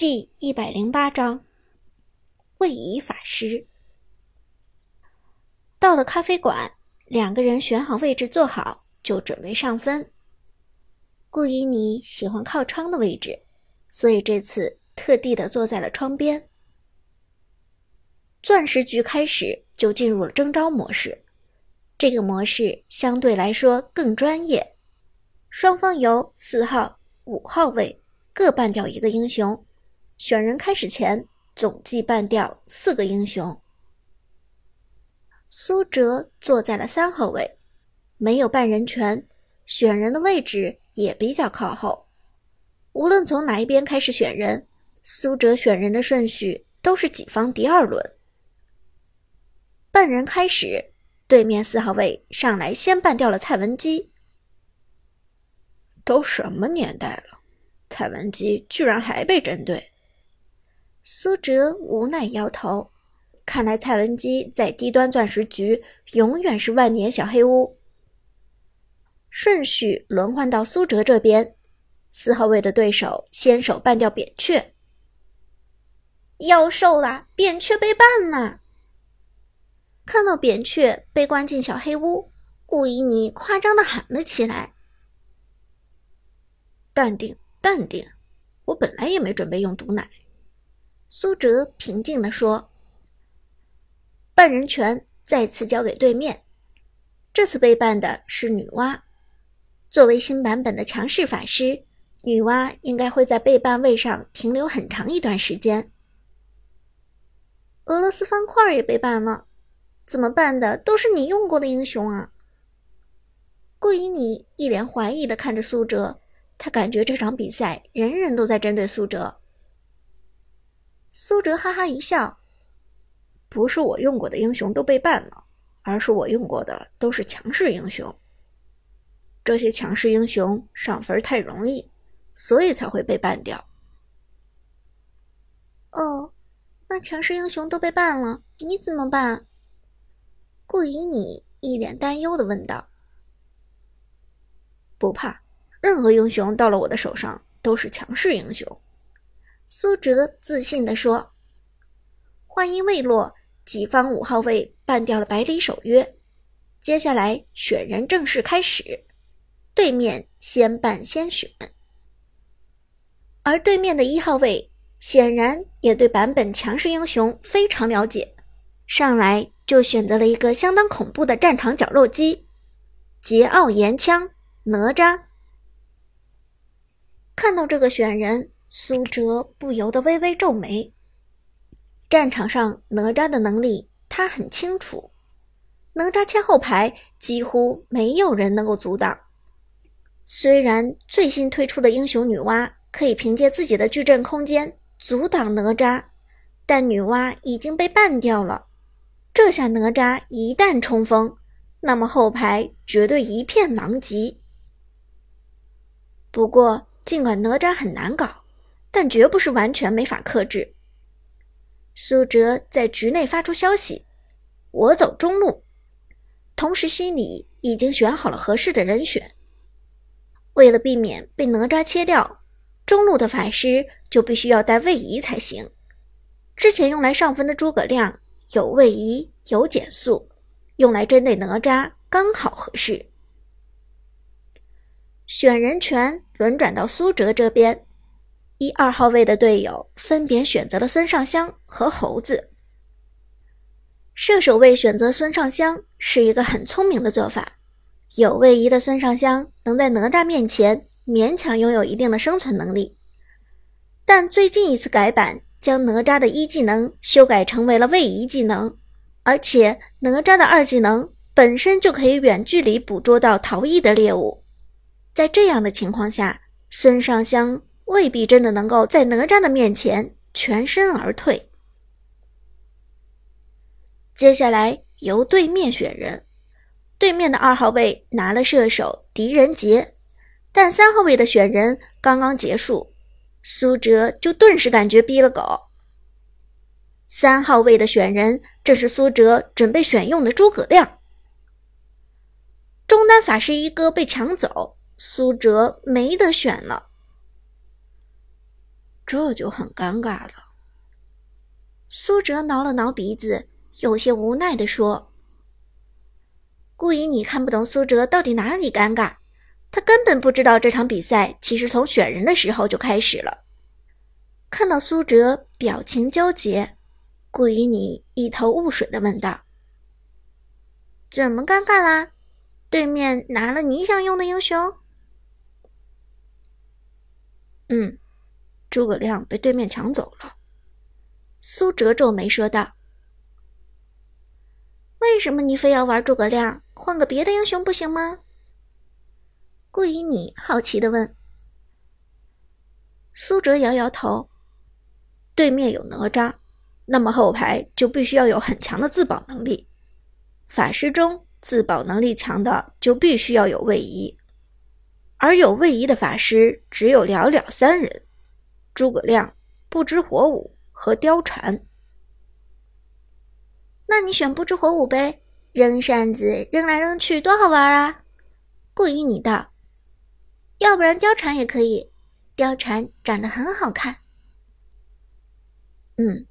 第一百零八章，位移法师到了咖啡馆，两个人选好位置坐好，就准备上分。顾依妮喜欢靠窗的位置，所以这次特地的坐在了窗边。钻石局开始就进入了征招模式，这个模式相对来说更专业。双方由四号、五号位各半掉一个英雄。选人开始前，总计办掉四个英雄。苏哲坐在了三号位，没有办人权，选人的位置也比较靠后。无论从哪一边开始选人，苏哲选人的顺序都是己方第二轮。办人开始，对面四号位上来先办掉了蔡文姬。都什么年代了，蔡文姬居然还被针对？苏哲无奈摇头，看来蔡文姬在低端钻石局永远是万年小黑屋。顺序轮换到苏哲这边，四号位的对手先手办掉扁鹊，妖兽啦！扁鹊被办了。看到扁鹊被关进小黑屋，顾依妮夸张的喊了起来：“淡定，淡定，我本来也没准备用毒奶。”苏哲平静地说：“半人权再次交给对面，这次被办的是女娲。作为新版本的强势法师，女娲应该会在被办位上停留很长一段时间。俄罗斯方块也被办了，怎么办的？都是你用过的英雄啊！”顾以你一脸怀疑的看着苏哲，他感觉这场比赛人人都在针对苏哲。苏哲哈哈一笑：“不是我用过的英雄都被办了，而是我用过的都是强势英雄。这些强势英雄上分太容易，所以才会被办掉。”哦，那强势英雄都被办了，你怎么办？顾以你一脸担忧的问道。“不怕，任何英雄到了我的手上都是强势英雄。”苏哲自信地说：“话音未落，己方五号位办掉了百里守约。接下来选人正式开始，对面先办先选。而对面的一号位显然也对版本强势英雄非常了解，上来就选择了一个相当恐怖的战场绞肉机——桀骜岩枪哪吒。看到这个选人。”苏哲不由得微微皱眉。战场上哪吒的能力，他很清楚。哪吒切后排，几乎没有人能够阻挡。虽然最新推出的英雄女娲可以凭借自己的矩阵空间阻挡哪吒，但女娲已经被办掉了。这下哪吒一旦冲锋，那么后排绝对一片狼藉。不过，尽管哪吒很难搞。但绝不是完全没法克制。苏哲在局内发出消息：“我走中路。”同时心里已经选好了合适的人选。为了避免被哪吒切掉，中路的法师就必须要带位移才行。之前用来上分的诸葛亮有位移有减速，用来针对哪吒刚好合适。选人权轮转到苏哲这边。一二号位的队友分别选择了孙尚香和猴子。射手位选择孙尚香是一个很聪明的做法，有位移的孙尚香能在哪吒面前勉强拥有一定的生存能力。但最近一次改版将哪吒的一技能修改成为了位移技能，而且哪吒的二技能本身就可以远距离捕捉到逃逸的猎物，在这样的情况下，孙尚香。未必真的能够在哪吒的面前全身而退。接下来由对面选人，对面的二号位拿了射手狄仁杰，但三号位的选人刚刚结束，苏哲就顿时感觉逼了狗。三号位的选人正是苏哲准备选用的诸葛亮，中单法师一哥被抢走，苏哲没得选了。这就很尴尬了。苏哲挠了挠鼻子，有些无奈地说：“顾以你看不懂苏哲到底哪里尴尬，他根本不知道这场比赛其实从选人的时候就开始了。”看到苏哲表情纠结，顾以你一头雾水的问道：“怎么尴尬啦？对面拿了你想用的英雄？”“嗯，诸葛亮被对面抢走了。”苏哲皱眉说道：“为什么你非要玩诸葛亮？换个别的英雄不行吗？”顾以你好奇的问。苏哲摇摇头：“对面有哪吒，那么后排就必须要有很强的自保能力。法师中自保能力强的就必须要有位移，而有位移的法师只有寥寥三人：诸葛亮、不知火舞。”和貂蝉，那你选不知火舞呗？扔扇子扔来扔去多好玩啊！顾以你道，要不然貂蝉也可以，貂蝉长得很好看。嗯，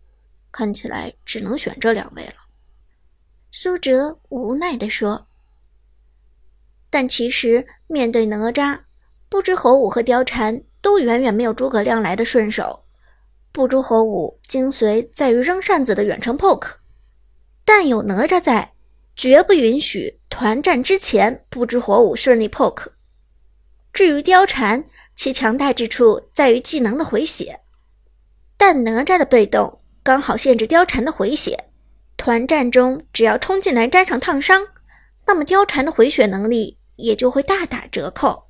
看起来只能选这两位了。苏哲无奈地说。但其实面对哪吒，不知火舞和貂蝉都远远没有诸葛亮来的顺手。不知火舞精髓在于扔扇子的远程 poke，但有哪吒在，绝不允许团战之前不知火舞顺利 poke。至于貂蝉，其强大之处在于技能的回血，但哪吒的被动刚好限制貂蝉的回血。团战中只要冲进来沾上烫伤，那么貂蝉的回血能力也就会大打折扣。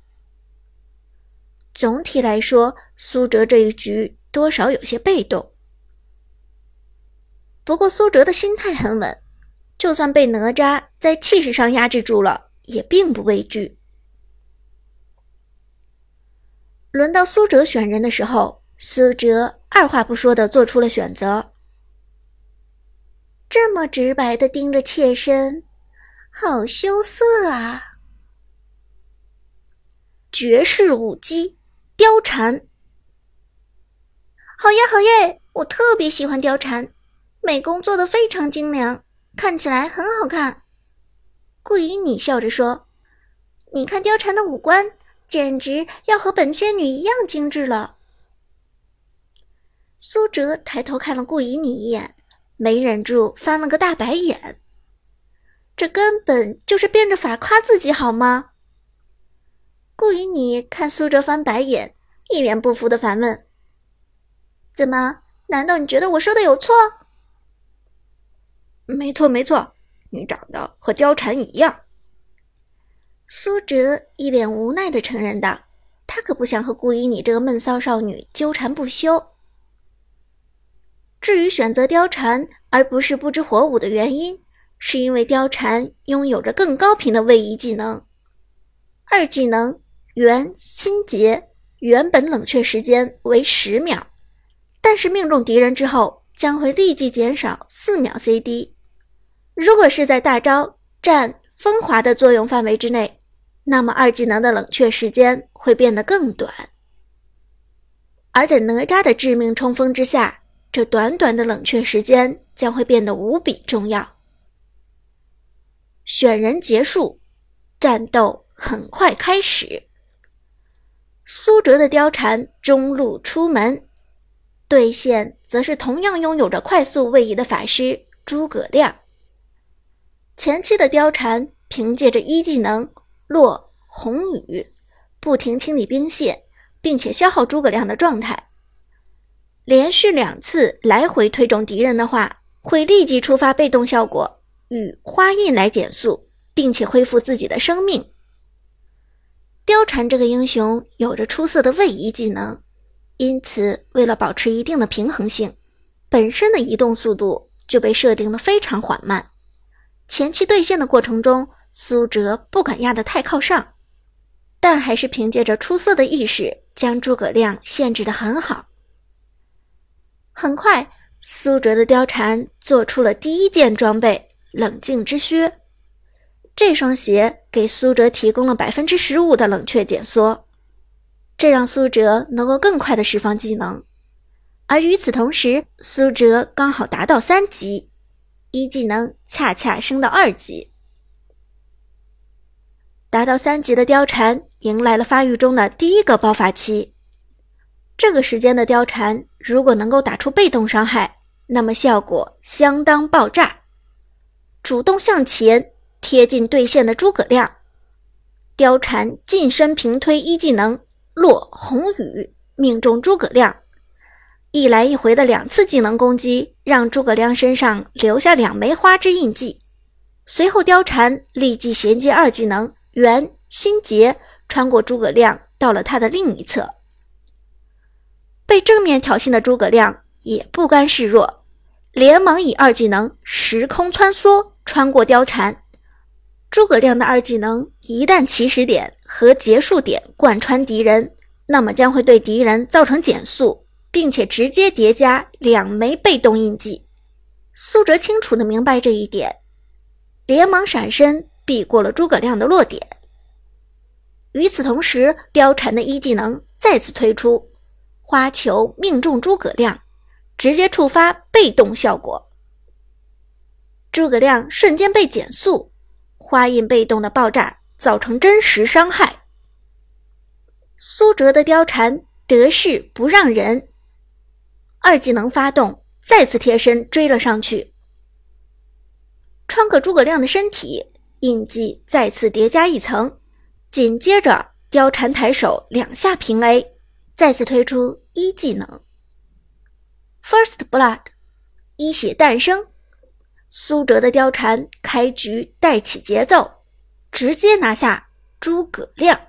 总体来说，苏哲这一局。多少有些被动，不过苏哲的心态很稳，就算被哪吒在气势上压制住了，也并不畏惧。轮到苏哲选人的时候，苏哲二话不说的做出了选择。这么直白的盯着妾身，好羞涩啊！绝世舞姬貂蝉。好耶好耶！我特别喜欢貂蝉，美工做的非常精良，看起来很好看。顾以你笑着说：“你看貂蝉的五官，简直要和本仙女一样精致了。”苏哲抬头看了顾以你一眼，没忍住翻了个大白眼。这根本就是变着法夸自己好吗？顾以你看苏哲翻白眼，一脸不服的反问。怎么？难道你觉得我说的有错？没错，没错，你长得和貂蝉一样。苏哲一脸无奈的承认道：“他可不想和顾依你这个闷骚少女纠缠不休。”至于选择貂蝉而不是不知火舞的原因，是因为貂蝉拥有着更高频的位移技能，二技能元心结，原本冷却时间为十秒。但是命中敌人之后，将会立即减少四秒 CD。如果是在大招占风华的作用范围之内，那么二技能的冷却时间会变得更短。而在哪吒的致命冲锋之下，这短短的冷却时间将会变得无比重要。选人结束，战斗很快开始。苏哲的貂蝉中路出门。对线则是同样拥有着快速位移的法师诸葛亮。前期的貂蝉凭借着一技能落红雨，不停清理兵线，并且消耗诸葛亮的状态。连续两次来回推中敌人的话，会立即触发被动效果与花印来减速，并且恢复自己的生命。貂蝉这个英雄有着出色的位移技能。因此，为了保持一定的平衡性，本身的移动速度就被设定的非常缓慢。前期对线的过程中，苏哲不敢压得太靠上，但还是凭借着出色的意识，将诸葛亮限制的很好。很快，苏哲的貂蝉做出了第一件装备——冷静之靴。这双鞋给苏哲提供了百分之十五的冷却减缩。这让苏哲能够更快的释放技能，而与此同时，苏哲刚好达到三级，一技能恰恰升到二级。达到三级的貂蝉迎来了发育中的第一个爆发期。这个时间的貂蝉如果能够打出被动伤害，那么效果相当爆炸。主动向前贴近对线的诸葛亮，貂蝉近身平推一技能落红雨，命中诸葛亮。一来一回的两次技能攻击，让诸葛亮身上留下两枚花之印记。随后，貂蝉立即衔接二技能。元心结穿过诸葛亮，到了他的另一侧。被正面挑衅的诸葛亮也不甘示弱，连忙以二技能时空穿梭穿过貂蝉。诸葛亮的二技能一旦起始点和结束点贯穿敌人，那么将会对敌人造成减速，并且直接叠加两枚被动印记。苏哲清楚的明白这一点，连忙闪身。避过了诸葛亮的落点。与此同时，貂蝉的一技能再次推出，花球命中诸葛亮，直接触发被动效果。诸葛亮瞬间被减速，花印被动的爆炸造成真实伤害。苏哲的貂蝉得势不让人，二技能发动，再次贴身追了上去，穿过诸葛亮的身体。印记再次叠加一层，紧接着貂蝉抬手两下平 A，再次推出一技能 First Blood，一血诞生。苏哲的貂蝉开局带起节奏，直接拿下诸葛亮。